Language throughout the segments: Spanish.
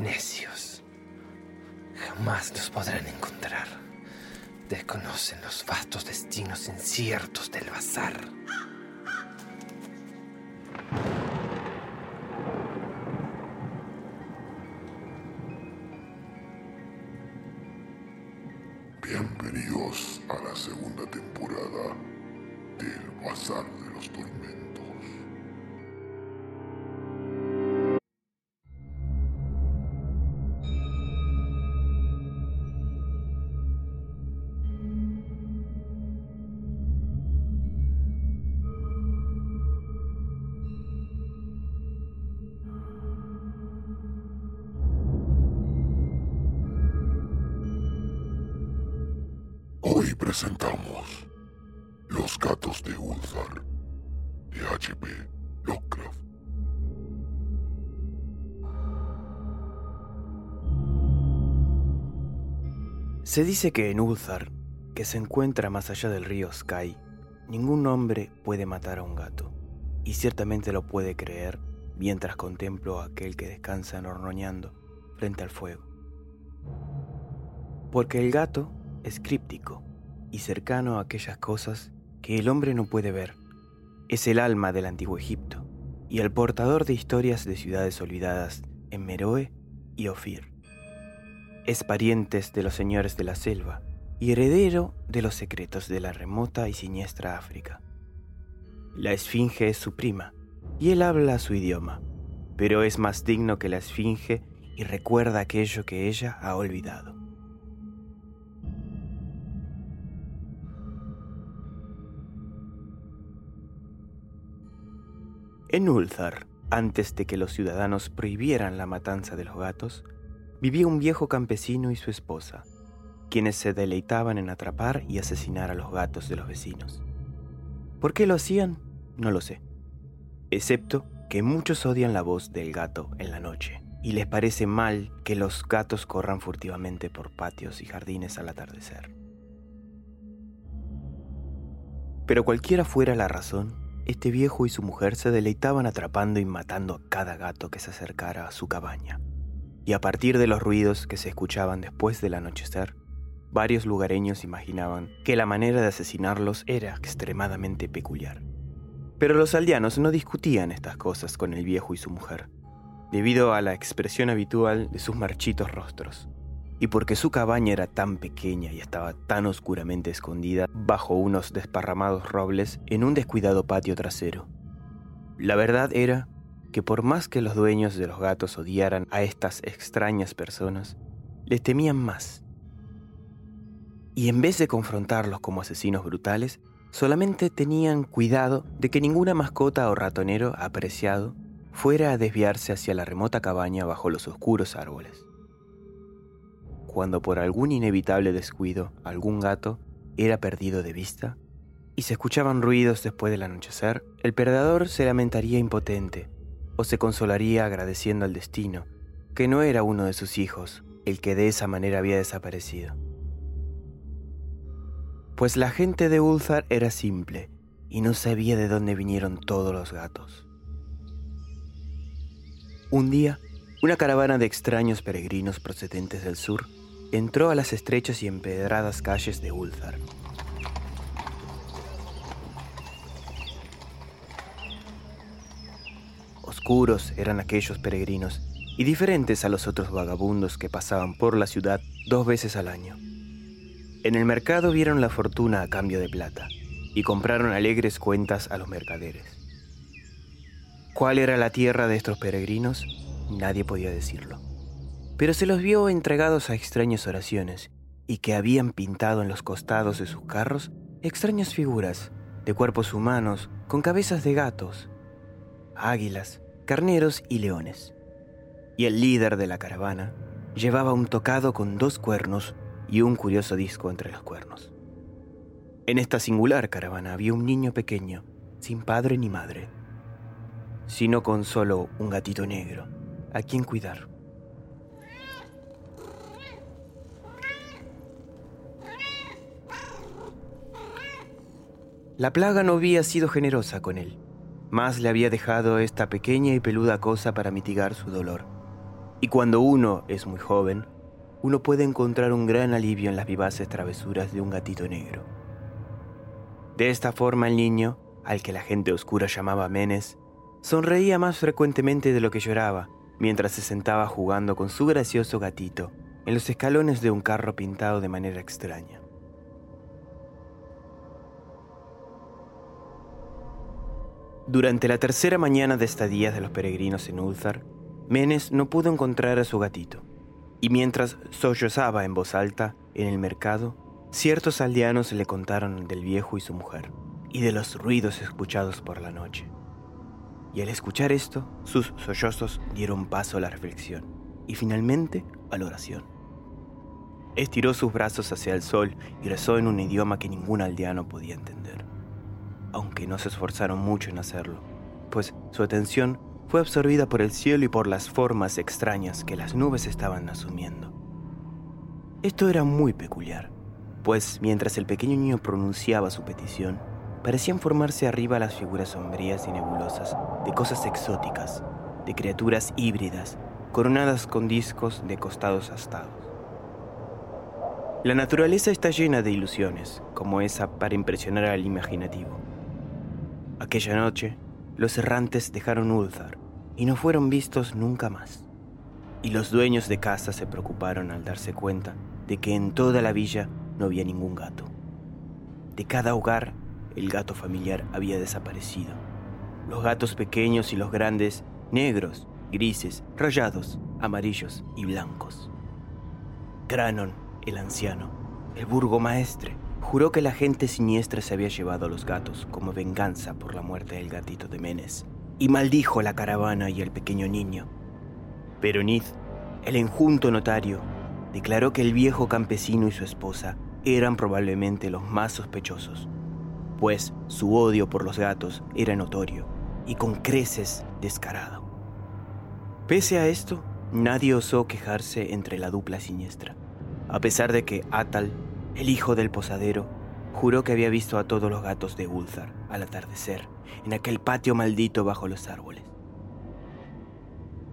Necios. Jamás los podrán encontrar. Desconocen los vastos destinos inciertos del bazar. Hoy presentamos Los gatos de Ulthar de H.P. Lovecraft. Se dice que en Ulthar, que se encuentra más allá del río Sky, ningún hombre puede matar a un gato, y ciertamente lo puede creer mientras contemplo a aquel que descansa enornoñando frente al fuego. Porque el gato es críptico y cercano a aquellas cosas que el hombre no puede ver. Es el alma del antiguo Egipto y el portador de historias de ciudades olvidadas en Meroe y Ofir. Es parientes de los señores de la selva y heredero de los secretos de la remota y siniestra África. La esfinge es su prima y él habla su idioma, pero es más digno que la esfinge y recuerda aquello que ella ha olvidado. En Ulthar, antes de que los ciudadanos prohibieran la matanza de los gatos, vivía un viejo campesino y su esposa, quienes se deleitaban en atrapar y asesinar a los gatos de los vecinos. ¿Por qué lo hacían? No lo sé. Excepto que muchos odian la voz del gato en la noche y les parece mal que los gatos corran furtivamente por patios y jardines al atardecer. Pero cualquiera fuera la razón, este viejo y su mujer se deleitaban atrapando y matando a cada gato que se acercara a su cabaña. Y a partir de los ruidos que se escuchaban después del anochecer, varios lugareños imaginaban que la manera de asesinarlos era extremadamente peculiar. Pero los aldeanos no discutían estas cosas con el viejo y su mujer, debido a la expresión habitual de sus marchitos rostros, y porque su cabaña era tan pequeña y estaba tan oscuramente escondida bajo unos desparramados robles en un descuidado patio trasero. La verdad era que por más que los dueños de los gatos odiaran a estas extrañas personas, les temían más. Y en vez de confrontarlos como asesinos brutales, solamente tenían cuidado de que ninguna mascota o ratonero apreciado fuera a desviarse hacia la remota cabaña bajo los oscuros árboles cuando por algún inevitable descuido algún gato era perdido de vista y se escuchaban ruidos después del anochecer, el perdedor se lamentaría impotente o se consolaría agradeciendo al destino que no era uno de sus hijos el que de esa manera había desaparecido. Pues la gente de Ulthar era simple y no sabía de dónde vinieron todos los gatos. Un día, una caravana de extraños peregrinos procedentes del sur entró a las estrechas y empedradas calles de Ulthar. Oscuros eran aquellos peregrinos y diferentes a los otros vagabundos que pasaban por la ciudad dos veces al año. En el mercado vieron la fortuna a cambio de plata y compraron alegres cuentas a los mercaderes. ¿Cuál era la tierra de estos peregrinos? Nadie podía decirlo pero se los vio entregados a extrañas oraciones y que habían pintado en los costados de sus carros extrañas figuras de cuerpos humanos con cabezas de gatos, águilas, carneros y leones. y el líder de la caravana llevaba un tocado con dos cuernos y un curioso disco entre los cuernos. En esta singular caravana había un niño pequeño, sin padre ni madre, sino con solo un gatito negro, a quien cuidar. La plaga no había sido generosa con él, más le había dejado esta pequeña y peluda cosa para mitigar su dolor. Y cuando uno es muy joven, uno puede encontrar un gran alivio en las vivaces travesuras de un gatito negro. De esta forma el niño, al que la gente oscura llamaba Menes, sonreía más frecuentemente de lo que lloraba, mientras se sentaba jugando con su gracioso gatito en los escalones de un carro pintado de manera extraña. Durante la tercera mañana de estadía de los peregrinos en Ulzar, Menes no pudo encontrar a su gatito, y mientras sollozaba en voz alta en el mercado, ciertos aldeanos le contaron del viejo y su mujer, y de los ruidos escuchados por la noche. Y al escuchar esto, sus sollozos dieron paso a la reflexión, y finalmente a la oración. Estiró sus brazos hacia el sol y rezó en un idioma que ningún aldeano podía entender, aunque no se esforzaron mucho en hacerlo, pues su atención fue absorbida por el cielo y por las formas extrañas que las nubes estaban asumiendo. Esto era muy peculiar, pues mientras el pequeño niño pronunciaba su petición, parecían formarse arriba las figuras sombrías y nebulosas de cosas exóticas, de criaturas híbridas, coronadas con discos de costados astados. La naturaleza está llena de ilusiones, como esa para impresionar al imaginativo. Aquella noche, los errantes dejaron Ulzar y no fueron vistos nunca más. Y los dueños de casa se preocuparon al darse cuenta de que en toda la villa no había ningún gato. De cada hogar, el gato familiar había desaparecido. Los gatos pequeños y los grandes, negros, grises, rayados, amarillos y blancos. Cranon, el anciano, el burgomaestre, juró que la gente siniestra se había llevado a los gatos como venganza por la muerte del gatito de Menes, y maldijo la caravana y el pequeño niño. Pero Nid, el enjunto notario, declaró que el viejo campesino y su esposa eran probablemente los más sospechosos, pues su odio por los gatos era notorio y con creces descarado. Pese a esto, nadie osó quejarse entre la dupla siniestra, a pesar de que Atal el hijo del posadero juró que había visto a todos los gatos de Ulzar al atardecer, en aquel patio maldito bajo los árboles.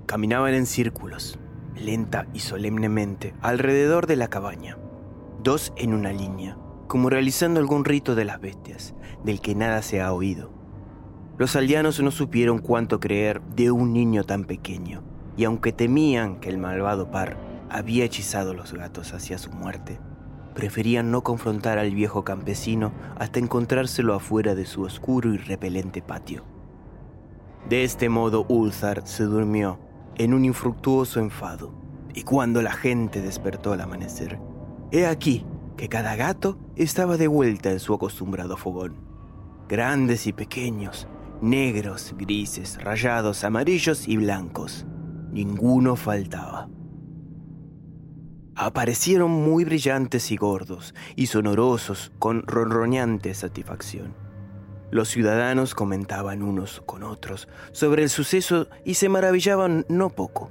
Caminaban en círculos, lenta y solemnemente, alrededor de la cabaña, dos en una línea, como realizando algún rito de las bestias, del que nada se ha oído. Los aldeanos no supieron cuánto creer de un niño tan pequeño, y aunque temían que el malvado par había hechizado los gatos hacia su muerte, preferían no confrontar al viejo campesino hasta encontrárselo afuera de su oscuro y repelente patio. De este modo Ulzar se durmió en un infructuoso enfado, y cuando la gente despertó al amanecer, he aquí que cada gato estaba de vuelta en su acostumbrado fogón. Grandes y pequeños, negros, grises, rayados, amarillos y blancos. Ninguno faltaba aparecieron muy brillantes y gordos y sonorosos con ronroneante satisfacción. Los ciudadanos comentaban unos con otros sobre el suceso y se maravillaban no poco.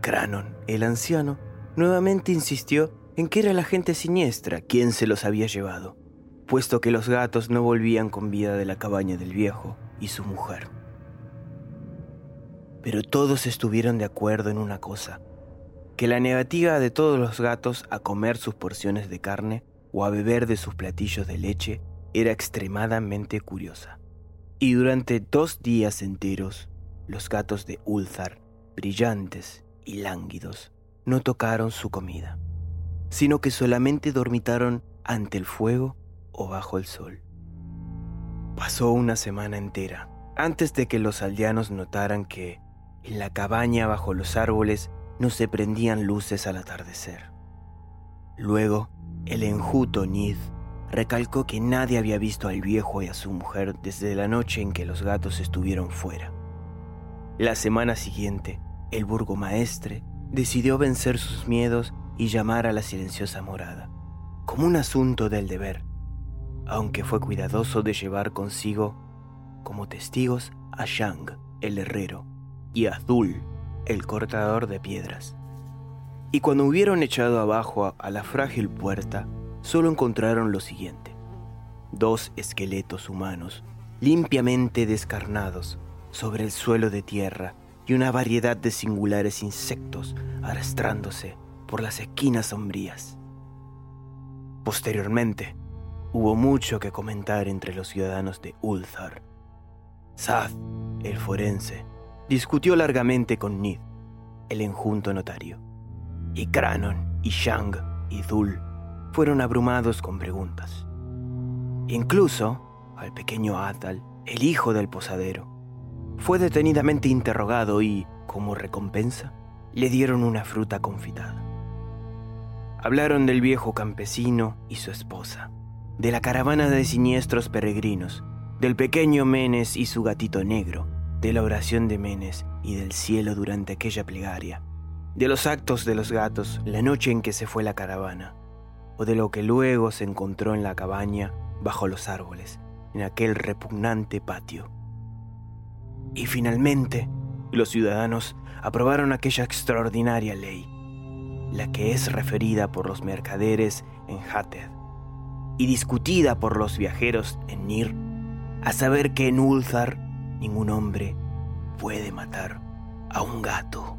Cranon, el anciano, nuevamente insistió en que era la gente siniestra quien se los había llevado, puesto que los gatos no volvían con vida de la cabaña del viejo y su mujer. Pero todos estuvieron de acuerdo en una cosa, que la negativa de todos los gatos a comer sus porciones de carne o a beber de sus platillos de leche era extremadamente curiosa. Y durante dos días enteros, los gatos de Ulzar, brillantes y lánguidos, no tocaron su comida, sino que solamente dormitaron ante el fuego o bajo el sol. Pasó una semana entera antes de que los aldeanos notaran que, en la cabaña bajo los árboles, no se prendían luces al atardecer. Luego, el enjuto Nid recalcó que nadie había visto al viejo y a su mujer desde la noche en que los gatos estuvieron fuera. La semana siguiente, el burgomaestre decidió vencer sus miedos y llamar a la silenciosa morada, como un asunto del deber, aunque fue cuidadoso de llevar consigo como testigos a Shang, el herrero, y a Zul, el cortador de piedras. Y cuando hubieron echado abajo a la frágil puerta, solo encontraron lo siguiente. Dos esqueletos humanos, limpiamente descarnados, sobre el suelo de tierra y una variedad de singulares insectos arrastrándose por las esquinas sombrías. Posteriormente, hubo mucho que comentar entre los ciudadanos de Ulthar. Sad, el forense, discutió largamente con Nid, el enjunto notario, y Kranon y Shang y Dul fueron abrumados con preguntas. Incluso al pequeño Atal, el hijo del posadero, fue detenidamente interrogado y, como recompensa, le dieron una fruta confitada. Hablaron del viejo campesino y su esposa, de la caravana de siniestros peregrinos, del pequeño Menes y su gatito negro, de la oración de Menes y del cielo durante aquella plegaria, de los actos de los gatos la noche en que se fue la caravana, o de lo que luego se encontró en la cabaña bajo los árboles, en aquel repugnante patio. Y finalmente, los ciudadanos aprobaron aquella extraordinaria ley, la que es referida por los mercaderes en Hated y discutida por los viajeros en Nir, a saber que en Ulthar ningún hombre puede matar a un gato.